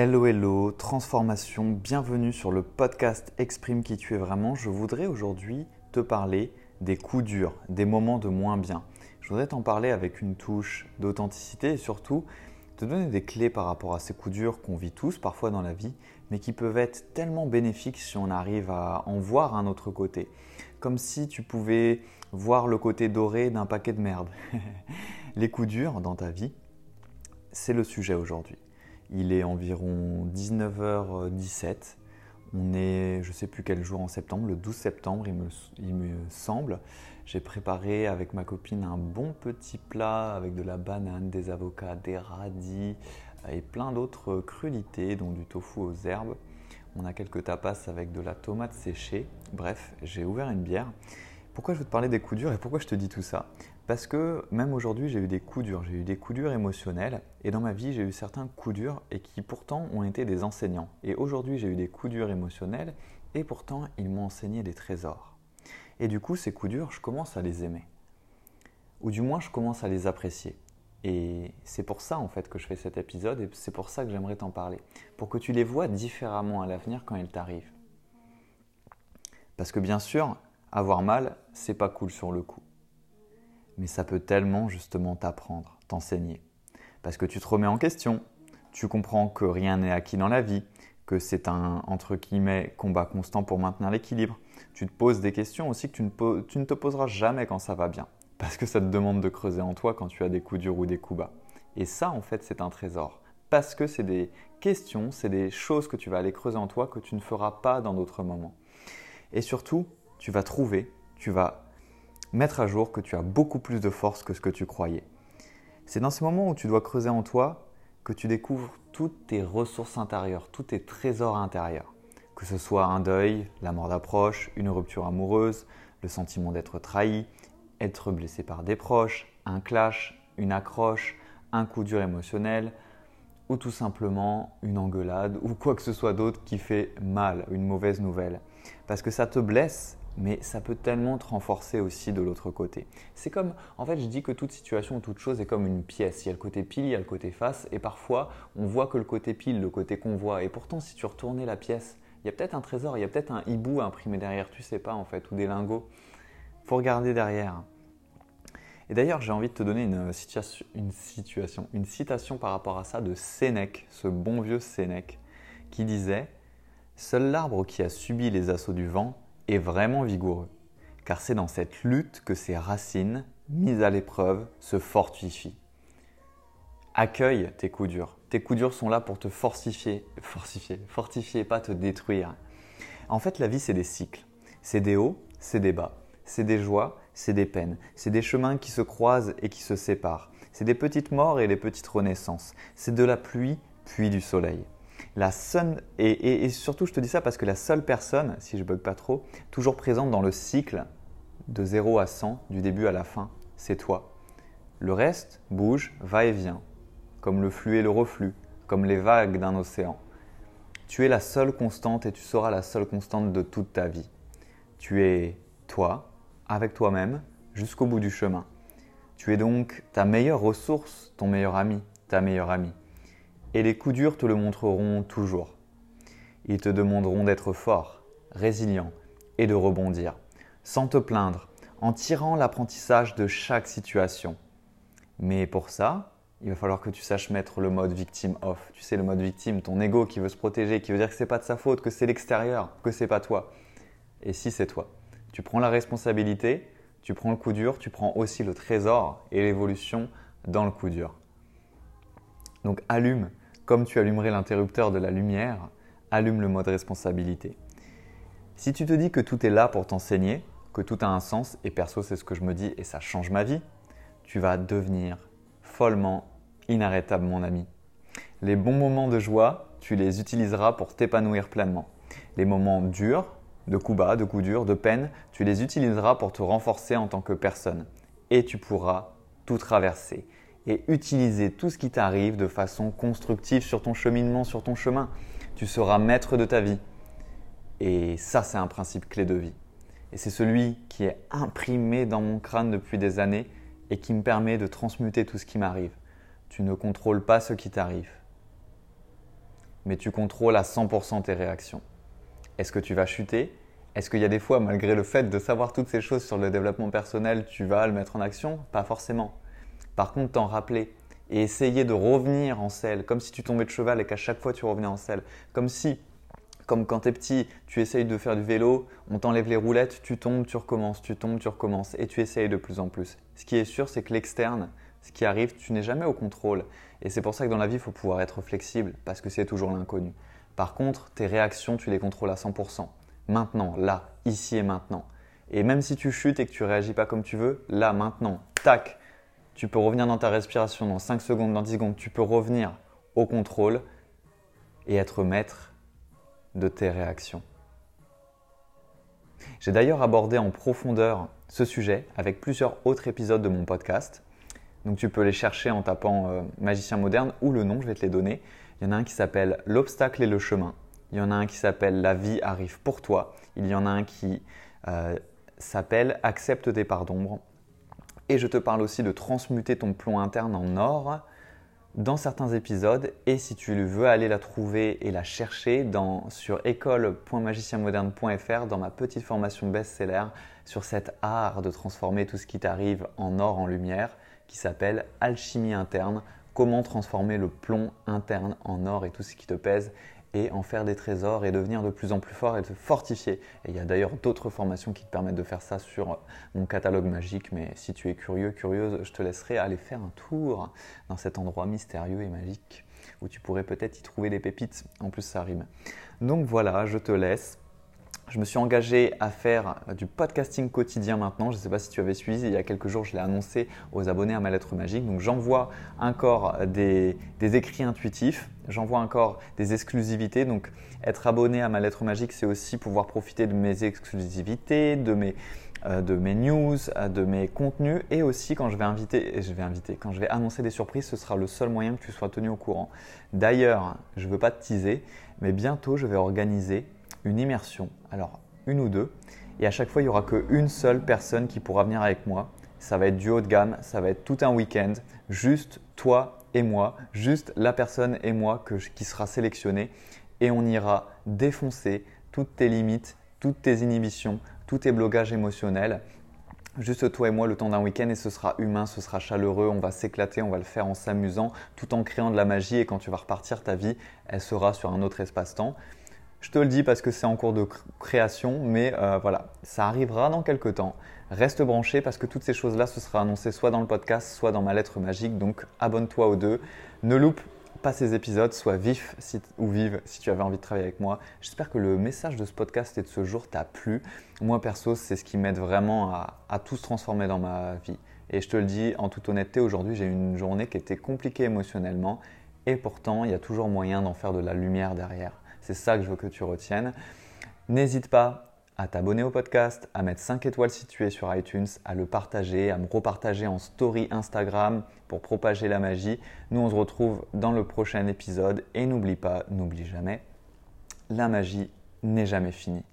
Hello, hello, transformation, bienvenue sur le podcast Exprime qui tu es vraiment. Je voudrais aujourd'hui te parler des coups durs, des moments de moins bien. Je voudrais t'en parler avec une touche d'authenticité et surtout te donner des clés par rapport à ces coups durs qu'on vit tous parfois dans la vie, mais qui peuvent être tellement bénéfiques si on arrive à en voir un autre côté. Comme si tu pouvais voir le côté doré d'un paquet de merde. Les coups durs dans ta vie, c'est le sujet aujourd'hui. Il est environ 19h17. On est, je ne sais plus quel jour en septembre, le 12 septembre il me, semble. J'ai préparé avec ma copine un bon petit plat avec de la banane, des avocats, des radis et plein d'autres crudités, dont du tofu aux herbes. On a quelques tapas avec de la tomate séchée. Bref, j'ai ouvert une bière. Pourquoi je veux te parler des coups durs et pourquoi je te dis tout ça? Parce que même aujourd'hui, j'ai eu des coups durs, j'ai eu des coups durs émotionnels et dans ma vie, j'ai eu certains coups durs et qui pourtant ont été des enseignants. Et aujourd'hui, j'ai eu des coups durs émotionnels et pourtant, ils m'ont enseigné des trésors. Et du coup, ces coups durs, je commence à les aimer. Ou du moins, je commence à les apprécier. Et c'est pour ça en fait que je fais cet épisode et c'est pour ça que j'aimerais t'en parler. Pour que tu les vois différemment à l'avenir quand ils t'arrivent. Parce que bien sûr, avoir mal, c'est pas cool sur le coup. Mais ça peut tellement justement t'apprendre, t'enseigner. Parce que tu te remets en question, tu comprends que rien n'est acquis dans la vie, que c'est un entre guillemets combat constant pour maintenir l'équilibre. Tu te poses des questions aussi que tu ne, tu ne te poseras jamais quand ça va bien. Parce que ça te demande de creuser en toi quand tu as des coups durs ou des coups bas. Et ça, en fait, c'est un trésor. Parce que c'est des questions, c'est des choses que tu vas aller creuser en toi que tu ne feras pas dans d'autres moments. Et surtout, tu vas trouver, tu vas mettre à jour que tu as beaucoup plus de force que ce que tu croyais. C'est dans ces moments où tu dois creuser en toi que tu découvres toutes tes ressources intérieures, tous tes trésors intérieurs. Que ce soit un deuil, la mort d'approche, une rupture amoureuse, le sentiment d'être trahi, être blessé par des proches, un clash, une accroche, un coup dur émotionnel, ou tout simplement une engueulade, ou quoi que ce soit d'autre qui fait mal, une mauvaise nouvelle. Parce que ça te blesse mais ça peut tellement te renforcer aussi de l'autre côté. C'est comme, en fait, je dis que toute situation ou toute chose est comme une pièce. Il y a le côté pile, il y a le côté face, et parfois, on voit que le côté pile, le côté qu'on voit. Et pourtant, si tu retournais la pièce, il y a peut-être un trésor, il y a peut-être un hibou imprimé derrière, tu sais pas en fait, ou des lingots. Faut regarder derrière. Et d'ailleurs, j'ai envie de te donner une situation, une situation, une citation par rapport à ça de Sénèque, ce bon vieux Sénèque, qui disait Seul l'arbre qui a subi les assauts du vent est vraiment vigoureux, car c'est dans cette lutte que ses racines, mises à l'épreuve, se fortifient. Accueille tes coups durs. Tes coups durs sont là pour te fortifier, fortifier, fortifier, pas te détruire. En fait, la vie, c'est des cycles. C'est des hauts, c'est des bas. C'est des joies, c'est des peines. C'est des chemins qui se croisent et qui se séparent. C'est des petites morts et des petites renaissances. C'est de la pluie, puis du soleil. La seule, et, surtout je te dis ça parce que la seule personne, si je bug pas trop, toujours présente dans le cycle de 0 à 100, du début à la fin, c'est toi. Le reste bouge, va et vient, comme le flux et le reflux, comme les vagues d'un océan. Tu es la seule constante et tu seras la seule constante de toute ta vie. Tu es toi, avec toi-même, jusqu'au bout du chemin. Tu es donc ta meilleure ressource, ton meilleur ami, ta meilleure amie. Et les coups durs te le montreront toujours. Ils te demanderont d'être fort, résilient et de rebondir, sans te plaindre, en tirant l'apprentissage de chaque situation. Mais pour ça, il va falloir que tu saches mettre le mode victime off. Tu sais, le mode victime, ton ego qui veut se protéger, qui veut dire que ce n'est pas de sa faute, que c'est l'extérieur, que c'est pas toi. Et si c'est toi, tu prends la responsabilité, tu prends le coup dur, tu prends aussi le trésor et l'évolution dans le coup dur. Donc allume, comme tu allumerais l'interrupteur de la lumière, allume le mode responsabilité. Si tu te dis que tout est là pour t'enseigner, que tout a un sens, et perso c'est ce que je me dis et ça change ma vie, tu vas devenir follement inarrêtable mon ami. Les bons moments de joie, tu les utiliseras pour t'épanouir pleinement. Les moments durs, de coups bas, de coups durs, de peine, tu les utiliseras pour te renforcer en tant que personne. Et tu pourras tout traverser et utiliser tout ce qui t'arrive de façon constructive sur ton cheminement, sur ton chemin. Tu seras maître de ta vie. Et ça, c'est un principe clé de vie. Et c'est celui qui est imprimé dans mon crâne depuis des années et qui me permet de transmuter tout ce qui m'arrive. Tu ne contrôles pas ce qui t'arrive. mais tu contrôles à 100% tes réactions. Est-ce que tu vas chuter? Est-ce qu'il y a des fois, malgré le fait de savoir toutes ces choses sur le développement personnel, tu vas le mettre en action? Pas forcément. Par contre, t'en rappeler et essayer de revenir en selle, comme si tu tombais de cheval et qu'à chaque fois tu revenais en selle. Comme si, comme quand tu es petit, tu essayes de faire du vélo, on t'enlève les roulettes, tu tombes, tu recommences, tu tombes, tu recommences et tu essayes de plus en plus. Ce qui est sûr, c'est que l'externe, ce qui arrive, tu n'es jamais au contrôle. Et c'est pour ça que dans la vie, il faut pouvoir être flexible parce que c'est toujours l'inconnu. Par contre, tes réactions, tu les contrôles à 100%. Maintenant, là, ici et maintenant. Et même si tu chutes et que tu réagis pas comme tu veux, là, maintenant, tac, tu peux revenir dans ta respiration dans 5 secondes, dans 10 secondes, tu peux revenir au contrôle et être maître de tes réactions. J'ai d'ailleurs abordé en profondeur ce sujet avec plusieurs autres épisodes de mon podcast. Donc tu peux les chercher en tapant euh, magicien moderne ou le nom, je vais te les donner. Il y en a un qui s'appelle L'obstacle et le chemin. Il y en a un qui s'appelle La vie arrive pour toi. Il y en a un qui euh, s'appelle Accepte tes parts d'ombre. Et je te parle aussi de transmuter ton plomb interne en or dans certains épisodes. Et si tu veux aller la trouver et la chercher sur école.magicienmoderne.fr dans ma petite formation best-seller sur cet art de transformer tout ce qui t'arrive en or, en lumière, qui s'appelle Alchimie interne comment transformer le plomb interne en or et tout ce qui te pèse et en faire des trésors et devenir de plus en plus fort et te fortifier. Et il y a d'ailleurs d'autres formations qui te permettent de faire ça sur mon catalogue magique, mais si tu es curieux, curieuse, je te laisserai aller faire un tour dans cet endroit mystérieux et magique où tu pourrais peut-être y trouver des pépites. En plus, ça rime. Donc voilà, je te laisse. Je me suis engagé à faire du podcasting quotidien maintenant. Je ne sais pas si tu avais suivi, il y a quelques jours, je l'ai annoncé aux abonnés à ma lettre magique. Donc j'envoie encore des, écrits intuitifs, j'envoie encore des exclusivités. Donc être abonné à ma lettre magique, c'est aussi pouvoir profiter de mes exclusivités, de mes, euh, news, euh, de mes contenus et aussi quand je vais inviter, je vais inviter, quand je vais annoncer des surprises, ce sera le seul moyen que tu sois tenu au courant. D'ailleurs, je ne veux pas te teaser, mais bientôt je vais organiser une immersion, alors une ou deux, et à chaque fois il n'y aura qu'une seule personne qui pourra venir avec moi. Ça va être du haut de gamme, ça va être tout un week-end, juste toi et moi, juste la personne et moi qui sera sélectionnée, et on ira défoncer toutes tes limites, toutes tes inhibitions, tous tes blocages émotionnels. Juste toi et moi le temps d'un week-end et ce sera humain, ce sera chaleureux, on va s'éclater, on va le faire en s'amusant, tout en créant de la magie et quand tu vas repartir, ta vie, elle sera sur un autre espace-temps. Je te le dis parce que c'est en cours de création, mais euh, voilà, ça arrivera dans quelques temps. Reste branché parce que toutes ces choses-là, ce sera annoncé soit dans le podcast, soit dans ma lettre magique. Donc abonne-toi aux deux. Ne loupe pas ces épisodes, sois vif ou vive si tu avais envie de travailler avec moi. J'espère que le message de ce podcast et de ce jour t'a plu. Moi perso, c'est ce qui m'aide vraiment à, tout se transformer dans ma vie. Et je te le dis en toute honnêteté, aujourd'hui j'ai une journée qui était compliquée émotionnellement et pourtant il y a toujours moyen d'en faire de la lumière derrière. C'est ça que je veux que tu retiennes. N'hésite pas à t'abonner au podcast, à mettre 5 étoiles si tu es sur iTunes, à le partager, à me repartager en story Instagram pour propager la magie. Nous, on se retrouve dans le prochain épisode et n'oublie pas, n'oublie jamais, la magie n'est jamais finie.